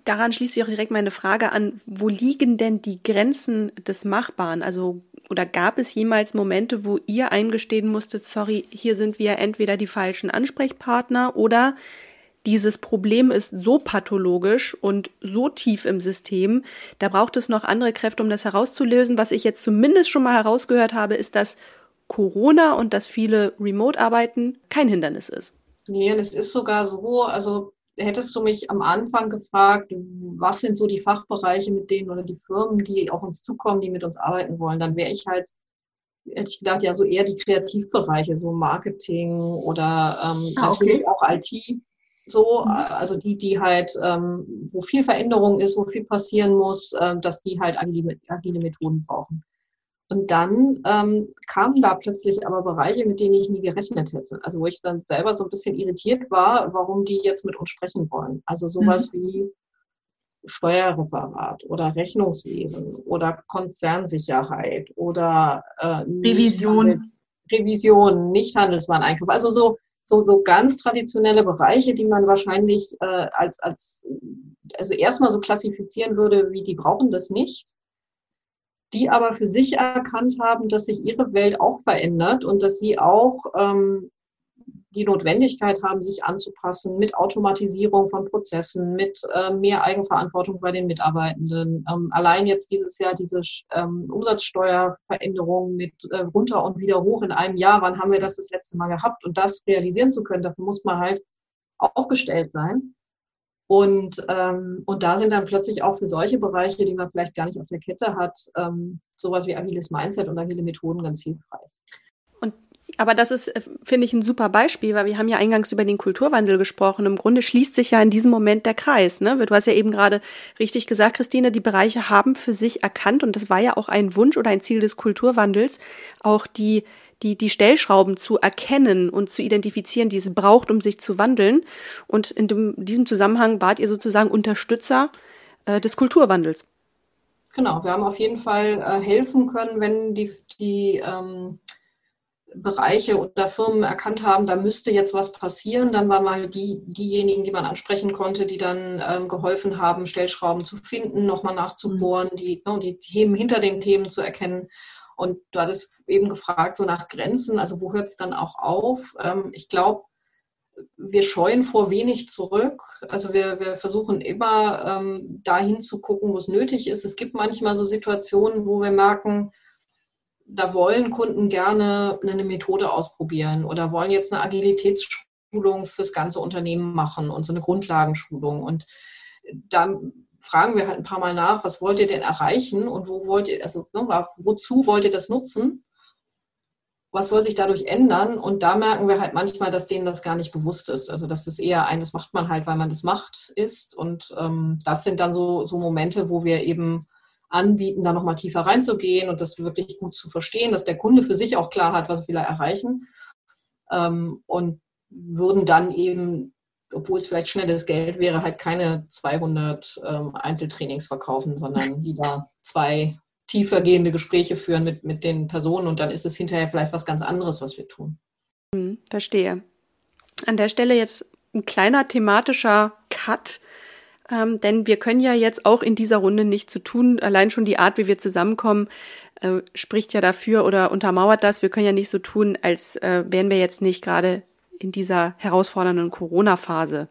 Daran schließt sich auch direkt meine Frage an, wo liegen denn die Grenzen des Machbaren? Also oder gab es jemals Momente, wo ihr eingestehen musstet, sorry, hier sind wir entweder die falschen Ansprechpartner oder dieses Problem ist so pathologisch und so tief im System, da braucht es noch andere Kräfte, um das herauszulösen. Was ich jetzt zumindest schon mal herausgehört habe, ist, dass Corona und dass viele Remote-Arbeiten kein Hindernis ist. Nee, es ist sogar so, also hättest du mich am Anfang gefragt, was sind so die Fachbereiche mit denen oder die Firmen, die auf uns zukommen, die mit uns arbeiten wollen, dann wäre ich halt, hätte ich gedacht, ja, so eher die Kreativbereiche, so Marketing oder ähm, ah, okay. natürlich auch IT. So, mhm. also die, die halt, ähm, wo viel Veränderung ist, wo viel passieren muss, ähm, dass die halt agile, agile Methoden brauchen. Und dann ähm, kamen da plötzlich aber Bereiche, mit denen ich nie gerechnet hätte. Also wo ich dann selber so ein bisschen irritiert war, warum die jetzt mit uns sprechen wollen. Also sowas mhm. wie Steuerreferat oder Rechnungswesen oder Konzernsicherheit oder äh, Revision. Revision, Nichthandelswareneinkauf. Also so, so, so ganz traditionelle Bereiche, die man wahrscheinlich äh, als, als, also erstmal so klassifizieren würde, wie die brauchen das nicht die aber für sich erkannt haben, dass sich ihre Welt auch verändert und dass sie auch ähm, die Notwendigkeit haben, sich anzupassen mit Automatisierung von Prozessen, mit äh, mehr Eigenverantwortung bei den Mitarbeitenden. Ähm, allein jetzt dieses Jahr diese ähm, Umsatzsteuerveränderung mit äh, runter und wieder hoch in einem Jahr, wann haben wir das das letzte Mal gehabt? Und das realisieren zu können, dafür muss man halt aufgestellt sein. Und, ähm, und da sind dann plötzlich auch für solche Bereiche, die man vielleicht gar nicht auf der Kette hat, ähm, sowas wie agiles Mindset und agile Methoden ganz hilfreich. Und aber das ist, äh, finde ich, ein super Beispiel, weil wir haben ja eingangs über den Kulturwandel gesprochen. Im Grunde schließt sich ja in diesem Moment der Kreis. Ne? Du hast ja eben gerade richtig gesagt, Christine, die Bereiche haben für sich erkannt, und das war ja auch ein Wunsch oder ein Ziel des Kulturwandels, auch die die, die Stellschrauben zu erkennen und zu identifizieren, die es braucht, um sich zu wandeln. Und in dem, diesem Zusammenhang wart ihr sozusagen Unterstützer äh, des Kulturwandels. Genau, wir haben auf jeden Fall äh, helfen können, wenn die, die ähm, Bereiche oder Firmen erkannt haben, da müsste jetzt was passieren. Dann waren mal die, diejenigen, die man ansprechen konnte, die dann ähm, geholfen haben, Stellschrauben zu finden, nochmal nachzubohren, mhm. die, ne, die Themen hinter den Themen zu erkennen. Und du hattest eben gefragt, so nach Grenzen, also wo hört es dann auch auf? Ähm, ich glaube, wir scheuen vor wenig zurück. Also wir, wir versuchen immer ähm, dahin zu gucken, wo es nötig ist. Es gibt manchmal so Situationen, wo wir merken, da wollen Kunden gerne eine Methode ausprobieren oder wollen jetzt eine Agilitätsschulung fürs ganze Unternehmen machen und so eine Grundlagenschulung. Und da fragen wir halt ein paar Mal nach, was wollt ihr denn erreichen und wo wollt ihr, also ne, wozu wollt ihr das nutzen? Was soll sich dadurch ändern? Und da merken wir halt manchmal, dass denen das gar nicht bewusst ist. Also dass das eher ein, das macht man halt, weil man das macht, ist. Und ähm, das sind dann so, so Momente, wo wir eben anbieten, da nochmal tiefer reinzugehen und das wirklich gut zu verstehen, dass der Kunde für sich auch klar hat, was will er erreichen. Ähm, und würden dann eben obwohl es vielleicht schnelles Geld wäre, halt keine 200 ähm, Einzeltrainings verkaufen, sondern lieber zwei tiefer gehende Gespräche führen mit, mit den Personen und dann ist es hinterher vielleicht was ganz anderes, was wir tun. Hm, verstehe. An der Stelle jetzt ein kleiner thematischer Cut. ähm, denn wir können ja jetzt auch in dieser Runde nicht zu tun. Allein schon die Art, wie wir zusammenkommen, äh, spricht ja dafür oder untermauert das. Wir können ja nicht so tun, als äh, wären wir jetzt nicht gerade in dieser herausfordernden Corona-Phase.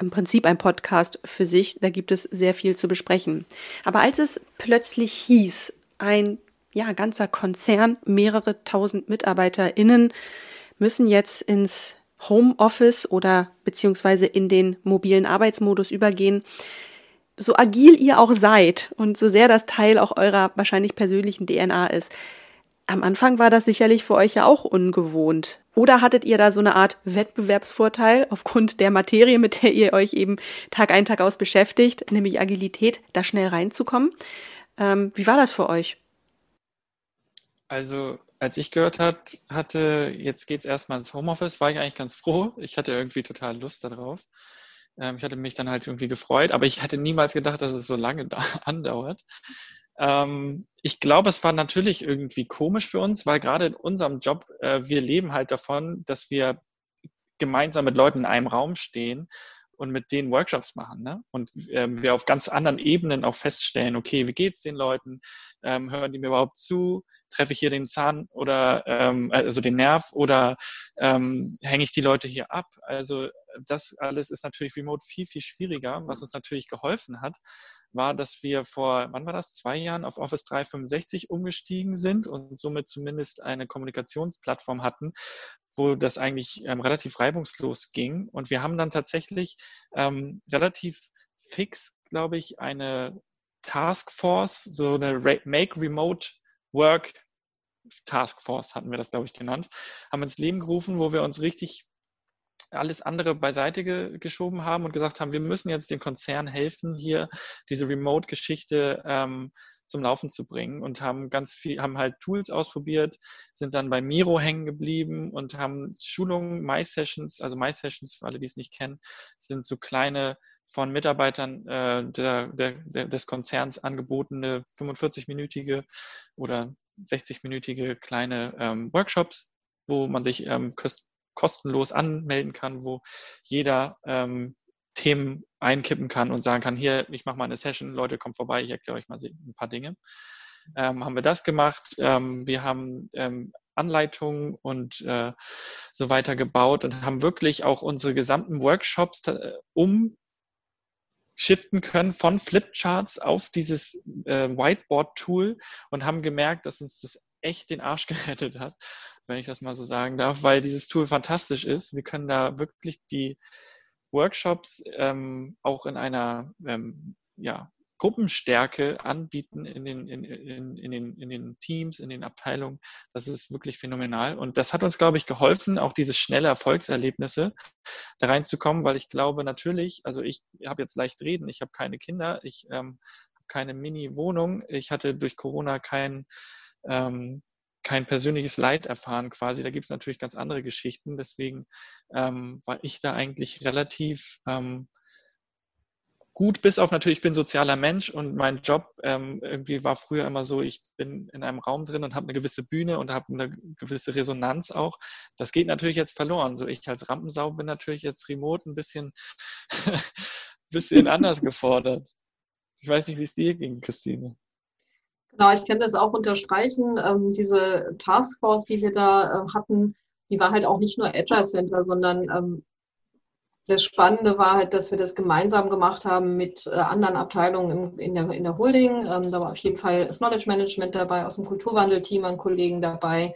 Im Prinzip ein Podcast für sich, da gibt es sehr viel zu besprechen. Aber als es plötzlich hieß, ein ja, ganzer Konzern, mehrere tausend MitarbeiterInnen müssen jetzt ins Homeoffice oder beziehungsweise in den mobilen Arbeitsmodus übergehen, so agil ihr auch seid und so sehr das Teil auch eurer wahrscheinlich persönlichen DNA ist. Am Anfang war das sicherlich für euch ja auch ungewohnt. Oder hattet ihr da so eine Art Wettbewerbsvorteil aufgrund der Materie, mit der ihr euch eben Tag ein, Tag aus beschäftigt, nämlich Agilität, da schnell reinzukommen? Ähm, wie war das für euch? Also als ich gehört hat, hatte, jetzt geht es erstmal ins Homeoffice, war ich eigentlich ganz froh. Ich hatte irgendwie total Lust darauf. Ähm, ich hatte mich dann halt irgendwie gefreut, aber ich hatte niemals gedacht, dass es so lange da andauert. Ähm, ich glaube, es war natürlich irgendwie komisch für uns, weil gerade in unserem Job, äh, wir leben halt davon, dass wir gemeinsam mit Leuten in einem Raum stehen und mit denen Workshops machen. Ne? Und ähm, wir auf ganz anderen Ebenen auch feststellen, okay, wie geht's den Leuten? Ähm, hören die mir überhaupt zu? treffe ich hier den Zahn oder ähm, also den Nerv oder ähm, hänge ich die Leute hier ab? Also das alles ist natürlich remote viel, viel schwieriger. Was uns natürlich geholfen hat, war, dass wir vor, wann war das, zwei Jahren auf Office 365 umgestiegen sind und somit zumindest eine Kommunikationsplattform hatten, wo das eigentlich ähm, relativ reibungslos ging. Und wir haben dann tatsächlich ähm, relativ fix, glaube ich, eine Taskforce, so eine Make Remote Work Task Force hatten wir das, glaube ich, genannt, haben ins Leben gerufen, wo wir uns richtig alles andere beiseite ge geschoben haben und gesagt haben, wir müssen jetzt den Konzern helfen, hier diese Remote-Geschichte ähm, zum Laufen zu bringen und haben ganz viel, haben halt Tools ausprobiert, sind dann bei Miro hängen geblieben und haben Schulungen, My-Sessions, also My-Sessions, für alle, die es nicht kennen, sind so kleine von Mitarbeitern äh, der, der, der, des Konzerns angebotene 45-minütige oder 60-minütige kleine ähm, Workshops, wo man sich ähm, kostenlos anmelden kann, wo jeder ähm, Themen einkippen kann und sagen kann, hier, ich mache mal eine Session, Leute, kommt vorbei, ich erkläre euch mal ein paar Dinge. Ähm, haben wir das gemacht. Ähm, wir haben ähm, Anleitungen und äh, so weiter gebaut und haben wirklich auch unsere gesamten Workshops äh, um shiften können von Flipcharts auf dieses äh, Whiteboard-Tool und haben gemerkt, dass uns das echt den Arsch gerettet hat, wenn ich das mal so sagen darf, weil dieses Tool fantastisch ist. Wir können da wirklich die Workshops ähm, auch in einer ähm, ja, Gruppenstärke anbieten in den, in, in, in, den, in den Teams, in den Abteilungen. Das ist wirklich phänomenal. Und das hat uns, glaube ich, geholfen, auch diese schnelle Erfolgserlebnisse da reinzukommen, weil ich glaube natürlich, also ich habe jetzt leicht reden, ich habe keine Kinder, ich ähm, habe keine Mini-Wohnung, ich hatte durch Corona kein, ähm, kein persönliches Leid erfahren quasi. Da gibt es natürlich ganz andere Geschichten. Deswegen ähm, war ich da eigentlich relativ ähm, gut, bis auf natürlich, ich bin sozialer Mensch und mein Job ähm, irgendwie war früher immer so, ich bin in einem Raum drin und habe eine gewisse Bühne und habe eine gewisse Resonanz auch. Das geht natürlich jetzt verloren. So ich als Rampensau bin natürlich jetzt remote ein bisschen, bisschen anders gefordert. Ich weiß nicht, wie es dir ging, Christine. Genau, ich kann das auch unterstreichen. Ähm, diese Taskforce, die wir da äh, hatten, die war halt auch nicht nur Agile Center, sondern ähm, das Spannende war halt, dass wir das gemeinsam gemacht haben mit äh, anderen Abteilungen im, in, der, in der Holding. Ähm, da war auf jeden Fall das Knowledge Management dabei, aus dem Kulturwandel-Team an Kollegen dabei,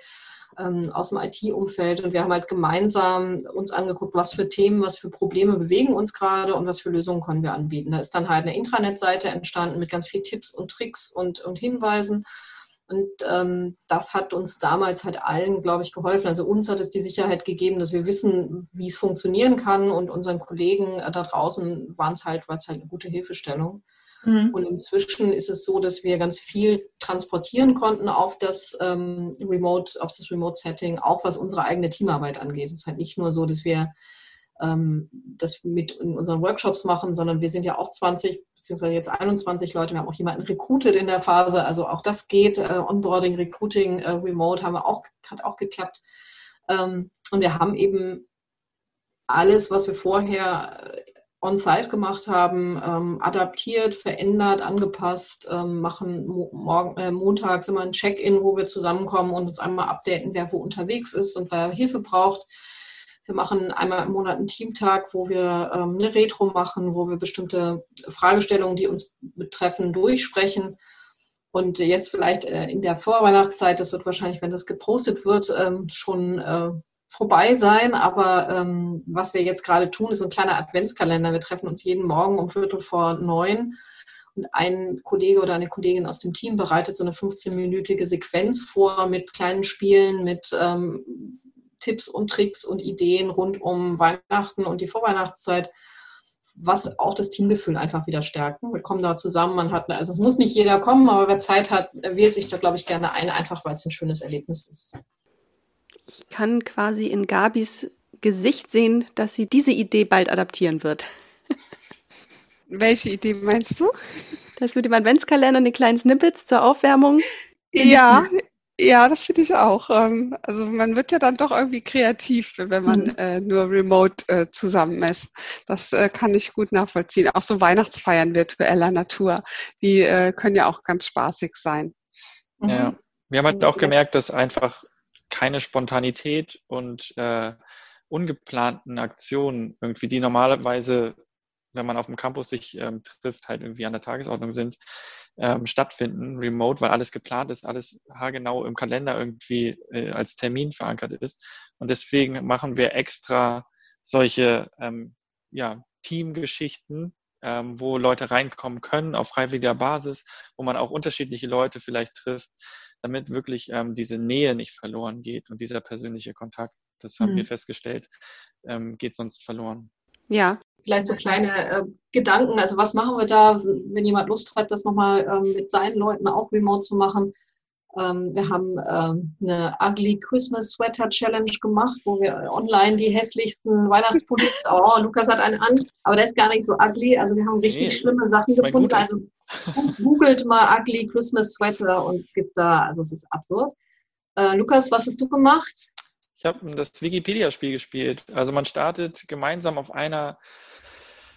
ähm, aus dem IT-Umfeld. Und wir haben halt gemeinsam uns angeguckt, was für Themen, was für Probleme bewegen uns gerade und was für Lösungen können wir anbieten. Da ist dann halt eine Intranet-Seite entstanden mit ganz vielen Tipps und Tricks und, und Hinweisen. Und ähm, das hat uns damals halt allen, glaube ich, geholfen. Also uns hat es die Sicherheit gegeben, dass wir wissen, wie es funktionieren kann. Und unseren Kollegen äh, da draußen waren es halt, war es halt eine gute Hilfestellung. Mhm. Und inzwischen ist es so, dass wir ganz viel transportieren konnten auf das ähm, Remote, auf das Remote-Setting, auch was unsere eigene Teamarbeit angeht. Es ist halt nicht nur so, dass wir ähm, das mit in unseren Workshops machen, sondern wir sind ja auch 20 beziehungsweise jetzt 21 Leute. Wir haben auch jemanden recruited in der Phase. Also auch das geht. Äh, Onboarding, Recruiting, äh, Remote haben wir auch, hat auch geklappt. Ähm, und wir haben eben alles, was wir vorher äh, on-site gemacht haben, ähm, adaptiert, verändert, angepasst, ähm, machen mo morgen, äh, montags immer ein Check-in, wo wir zusammenkommen und uns einmal updaten, wer wo unterwegs ist und wer Hilfe braucht. Wir machen einmal im Monat einen Teamtag, wo wir ähm, eine Retro machen, wo wir bestimmte Fragestellungen, die uns betreffen, durchsprechen. Und jetzt vielleicht äh, in der Vorweihnachtszeit, das wird wahrscheinlich, wenn das gepostet wird, ähm, schon äh, vorbei sein. Aber ähm, was wir jetzt gerade tun, ist ein kleiner Adventskalender. Wir treffen uns jeden Morgen um Viertel vor neun. Und ein Kollege oder eine Kollegin aus dem Team bereitet so eine 15-minütige Sequenz vor mit kleinen Spielen, mit ähm, Tipps und Tricks und Ideen rund um Weihnachten und die Vorweihnachtszeit, was auch das Teamgefühl einfach wieder stärkt. Wir kommen da zusammen, man hat, also es muss nicht jeder kommen, aber wer Zeit hat, wählt sich da, glaube ich, gerne ein, einfach weil es ein schönes Erlebnis ist. Ich kann quasi in Gabis Gesicht sehen, dass sie diese Idee bald adaptieren wird. Welche Idee meinst du? Das mit dem Adventskalender und den kleinen Snippets zur Aufwärmung. Ja, ja, das finde ich auch. Ähm, also man wird ja dann doch irgendwie kreativ, wenn man mhm. äh, nur remote äh, zusammen ist. Das äh, kann ich gut nachvollziehen. Auch so Weihnachtsfeiern virtueller Natur, die äh, können ja auch ganz spaßig sein. Ja, wir haben halt auch gemerkt, dass einfach keine Spontanität und äh, ungeplanten Aktionen irgendwie, die normalerweise, wenn man auf dem Campus sich ähm, trifft, halt irgendwie an der Tagesordnung sind, ähm, stattfinden, remote, weil alles geplant ist, alles haargenau im Kalender irgendwie äh, als Termin verankert ist. Und deswegen machen wir extra solche ähm, ja, Teamgeschichten, ähm, wo Leute reinkommen können auf freiwilliger Basis, wo man auch unterschiedliche Leute vielleicht trifft, damit wirklich ähm, diese Nähe nicht verloren geht und dieser persönliche Kontakt, das haben mhm. wir festgestellt, ähm, geht sonst verloren. Ja. Vielleicht so kleine äh, Gedanken, also was machen wir da, wenn jemand Lust hat, das nochmal ähm, mit seinen Leuten auch remote zu machen. Ähm, wir haben ähm, eine Ugly Christmas Sweater Challenge gemacht, wo wir online die hässlichsten Weihnachtspullis, oh, Lukas hat einen an, aber der ist gar nicht so ugly. Also wir haben richtig nee, schlimme Sachen gefunden. Also googelt mal Ugly Christmas Sweater und gibt da, also es ist absurd. Äh, Lukas, was hast du gemacht? Ich habe das Wikipedia-Spiel gespielt. Also man startet gemeinsam auf einer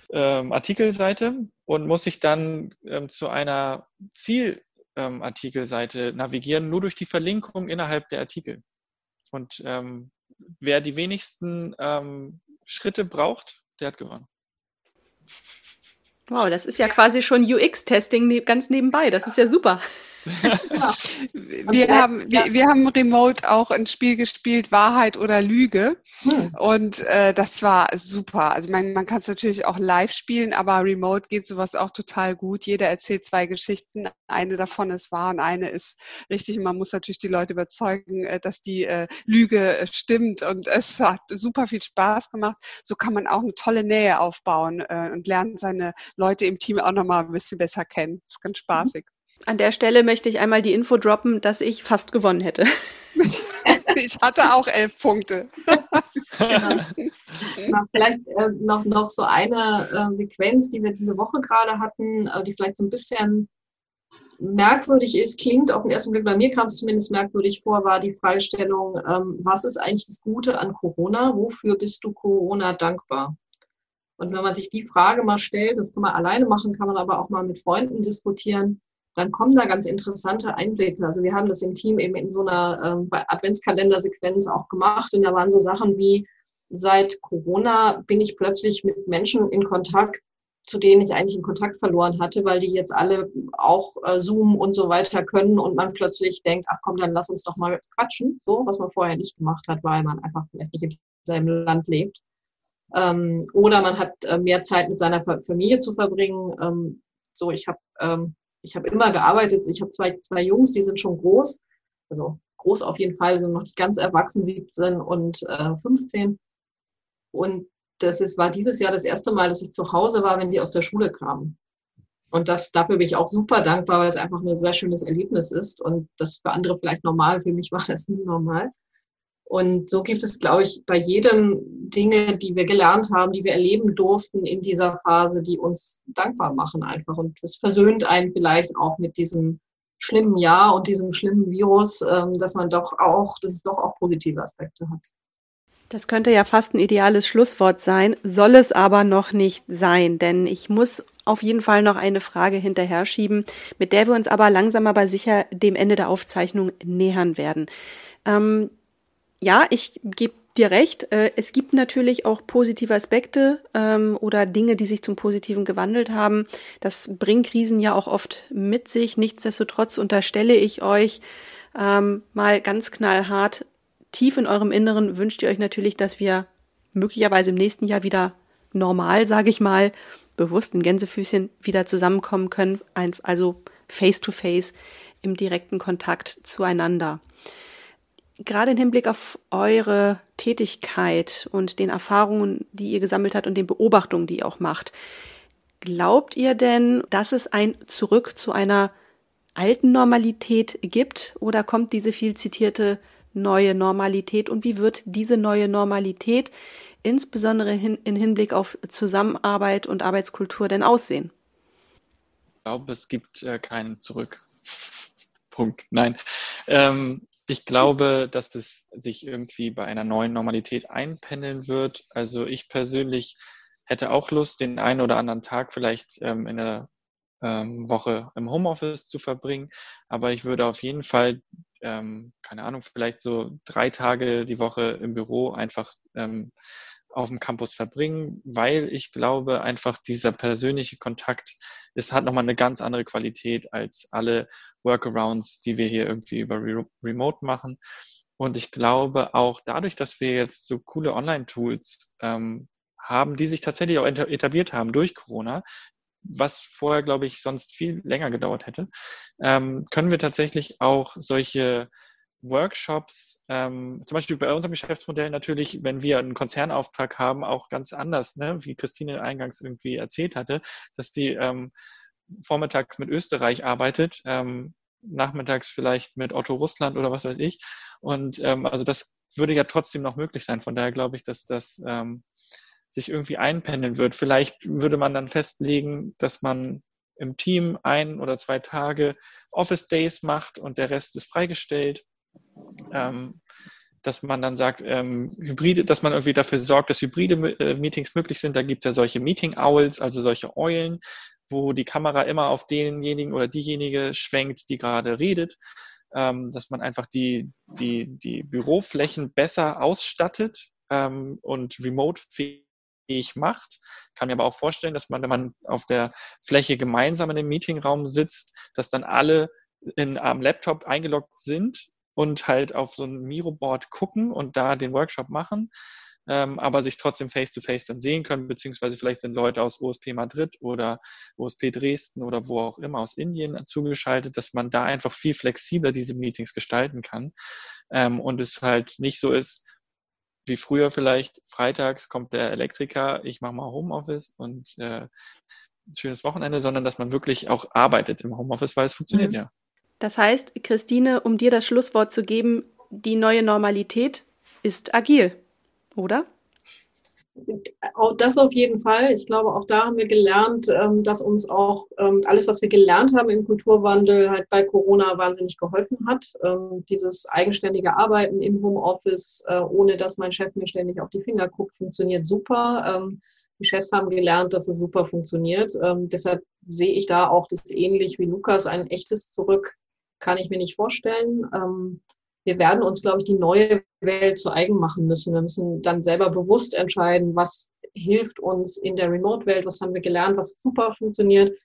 ähm, Artikelseite und muss sich dann ähm, zu einer Zielartikelseite ähm, navigieren, nur durch die Verlinkung innerhalb der Artikel. Und ähm, wer die wenigsten ähm, Schritte braucht, der hat gewonnen. Wow, das ist ja quasi schon UX-Testing ne-, ganz nebenbei. Das ist ja super. wir, haben, wir, wir, haben remote auch ein Spiel gespielt, Wahrheit oder Lüge. Hm. Und äh, das war super. Also man, man kann es natürlich auch live spielen, aber remote geht sowas auch total gut. Jeder erzählt zwei Geschichten. Eine davon ist wahr und eine ist richtig. Und man muss natürlich die Leute überzeugen, äh, dass die äh, Lüge äh, stimmt. Und es hat super viel Spaß gemacht. So kann man auch eine tolle Nähe aufbauen äh, und lernt seine Leute im Team auch nochmal ein bisschen besser kennen. Das ist ganz mhm. An der Stelle möchte ich einmal die Info droppen, dass ich fast gewonnen hätte. ich hatte auch elf Punkte. genau. Vielleicht äh, noch, noch so eine äh, Sequenz, die wir diese Woche gerade hatten, äh, die vielleicht so ein bisschen merkwürdig ist, klingt auf den ersten Blick, bei mir kam es zumindest merkwürdig vor, war die Fragestellung, ähm, was ist eigentlich das Gute an Corona? Wofür bist du Corona dankbar? Und wenn man sich die Frage mal stellt, das kann man alleine machen, kann man aber auch mal mit Freunden diskutieren, dann kommen da ganz interessante Einblicke. Also wir haben das im Team eben in so einer ähm, Adventskalender-Sequenz auch gemacht und da waren so Sachen wie, seit Corona bin ich plötzlich mit Menschen in Kontakt, zu denen ich eigentlich einen Kontakt verloren hatte, weil die jetzt alle auch äh, Zoom und so weiter können und man plötzlich denkt, ach komm, dann lass uns doch mal quatschen, so, was man vorher nicht gemacht hat, weil man einfach vielleicht nicht in seinem Land lebt. Ähm, oder man hat äh, mehr Zeit mit seiner Familie zu verbringen. Ähm, so, ich habe ähm, ich habe immer gearbeitet. Ich habe zwei, zwei Jungs, die sind schon groß. Also groß auf jeden Fall, sind noch nicht ganz erwachsen, 17 und äh, 15. Und das ist, war dieses Jahr das erste Mal, dass ich zu Hause war, wenn die aus der Schule kamen. Und das, dafür bin ich auch super dankbar, weil es einfach ein sehr schönes Erlebnis ist und das für andere vielleicht normal, für mich war das nie normal. Und so gibt es, glaube ich, bei jedem Dinge, die wir gelernt haben, die wir erleben durften in dieser Phase, die uns dankbar machen einfach. Und es versöhnt einen vielleicht auch mit diesem schlimmen Jahr und diesem schlimmen Virus, ähm, dass man doch auch, dass es doch auch positive Aspekte hat. Das könnte ja fast ein ideales Schlusswort sein, soll es aber noch nicht sein, denn ich muss auf jeden Fall noch eine Frage hinterher schieben, mit der wir uns aber langsam aber sicher dem Ende der Aufzeichnung nähern werden. Ähm, ja, ich gebe dir recht. Äh, es gibt natürlich auch positive Aspekte ähm, oder Dinge, die sich zum Positiven gewandelt haben. Das bringen Krisen ja auch oft mit sich. Nichtsdestotrotz unterstelle ich euch ähm, mal ganz knallhart, tief in eurem Inneren wünscht ihr euch natürlich, dass wir möglicherweise im nächsten Jahr wieder normal, sage ich mal, bewusst in Gänsefüßchen wieder zusammenkommen können, also face to face im direkten Kontakt zueinander. Gerade im Hinblick auf eure Tätigkeit und den Erfahrungen, die ihr gesammelt habt und den Beobachtungen, die ihr auch macht, glaubt ihr denn, dass es ein Zurück zu einer alten Normalität gibt oder kommt diese viel zitierte neue Normalität und wie wird diese neue Normalität insbesondere hin, in Hinblick auf Zusammenarbeit und Arbeitskultur denn aussehen? Ich glaube, es gibt äh, keinen Zurück. Punkt. Nein. Ähm, ich glaube, dass es sich irgendwie bei einer neuen Normalität einpendeln wird. Also ich persönlich hätte auch Lust, den einen oder anderen Tag vielleicht ähm, in der ähm, Woche im Homeoffice zu verbringen. Aber ich würde auf jeden Fall ähm, keine Ahnung, vielleicht so drei Tage die Woche im Büro einfach ähm, auf dem Campus verbringen, weil ich glaube, einfach dieser persönliche Kontakt, es hat nochmal eine ganz andere Qualität als alle Workarounds, die wir hier irgendwie über Re Remote machen. Und ich glaube auch dadurch, dass wir jetzt so coole Online-Tools ähm, haben, die sich tatsächlich auch etabliert haben durch Corona, was vorher, glaube ich, sonst viel länger gedauert hätte, ähm, können wir tatsächlich auch solche Workshops, ähm, zum Beispiel bei unserem Geschäftsmodell natürlich, wenn wir einen Konzernauftrag haben, auch ganz anders, ne? wie Christine eingangs irgendwie erzählt hatte, dass die ähm, vormittags mit Österreich arbeitet, ähm, nachmittags vielleicht mit Otto Russland oder was weiß ich. Und ähm, also das würde ja trotzdem noch möglich sein. Von daher glaube ich, dass das ähm, sich irgendwie einpendeln wird. Vielleicht würde man dann festlegen, dass man im Team ein oder zwei Tage Office Days macht und der Rest ist freigestellt. Ähm, dass man dann sagt, ähm, Hybride, dass man irgendwie dafür sorgt, dass hybride äh, Meetings möglich sind. Da gibt es ja solche Meeting Owls, also solche Eulen, wo die Kamera immer auf denjenigen oder diejenige schwenkt, die gerade redet. Ähm, dass man einfach die, die, die Büroflächen besser ausstattet ähm, und remote fähig macht. Kann mir aber auch vorstellen, dass man, wenn man auf der Fläche gemeinsam in dem Meetingraum sitzt, dass dann alle in, am Laptop eingeloggt sind und halt auf so ein Miro-Board gucken und da den Workshop machen, ähm, aber sich trotzdem face-to-face -face dann sehen können, beziehungsweise vielleicht sind Leute aus OSP Madrid oder OSP Dresden oder wo auch immer aus Indien zugeschaltet, dass man da einfach viel flexibler diese Meetings gestalten kann ähm, und es halt nicht so ist, wie früher vielleicht, freitags kommt der Elektriker, ich mache mal Homeoffice und äh, schönes Wochenende, sondern dass man wirklich auch arbeitet im Homeoffice, weil es funktioniert mhm. ja. Das heißt, Christine, um dir das Schlusswort zu geben, die neue Normalität ist agil, oder? Das auf jeden Fall. Ich glaube, auch da haben wir gelernt, ähm, dass uns auch ähm, alles, was wir gelernt haben im Kulturwandel, halt bei Corona wahnsinnig geholfen hat. Ähm, dieses eigenständige Arbeiten im Homeoffice, äh, ohne dass mein Chef mir ständig auf die Finger guckt, funktioniert super. Die Chefs haben gelernt, dass es super funktioniert. Deshalb sehe ich da auch das ähnlich wie Lukas, ein echtes Zurück kann ich mir nicht vorstellen. Ähm, wir werden uns, glaube ich, die neue Welt zu eigen machen müssen. Wir müssen dann selber bewusst entscheiden, was hilft uns in der Remote-Welt, was haben wir gelernt, was super funktioniert,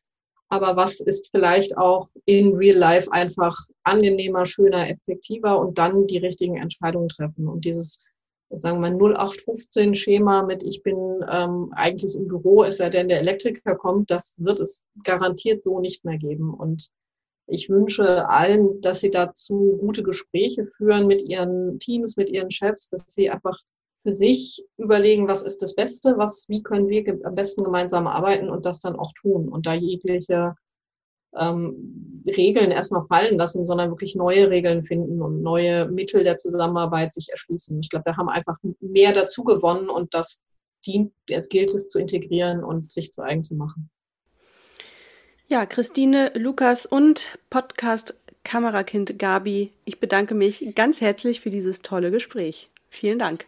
aber was ist vielleicht auch in Real Life einfach angenehmer, schöner, effektiver und dann die richtigen Entscheidungen treffen. Und dieses, sagen wir mal, 0815-Schema mit ich bin ähm, eigentlich im Büro, es sei denn, der Elektriker kommt, das wird es garantiert so nicht mehr geben. Und ich wünsche allen, dass sie dazu gute Gespräche führen mit ihren Teams, mit ihren Chefs, dass sie einfach für sich überlegen, was ist das Beste, was, wie können wir am besten gemeinsam arbeiten und das dann auch tun und da jegliche ähm, Regeln erstmal fallen lassen, sondern wirklich neue Regeln finden und neue Mittel der Zusammenarbeit sich erschließen. Ich glaube, wir haben einfach mehr dazu gewonnen und das dient, es gilt es zu integrieren und sich zu eigen zu machen. Ja, Christine, Lukas und Podcast Kamerakind Gabi, ich bedanke mich ganz herzlich für dieses tolle Gespräch. Vielen Dank.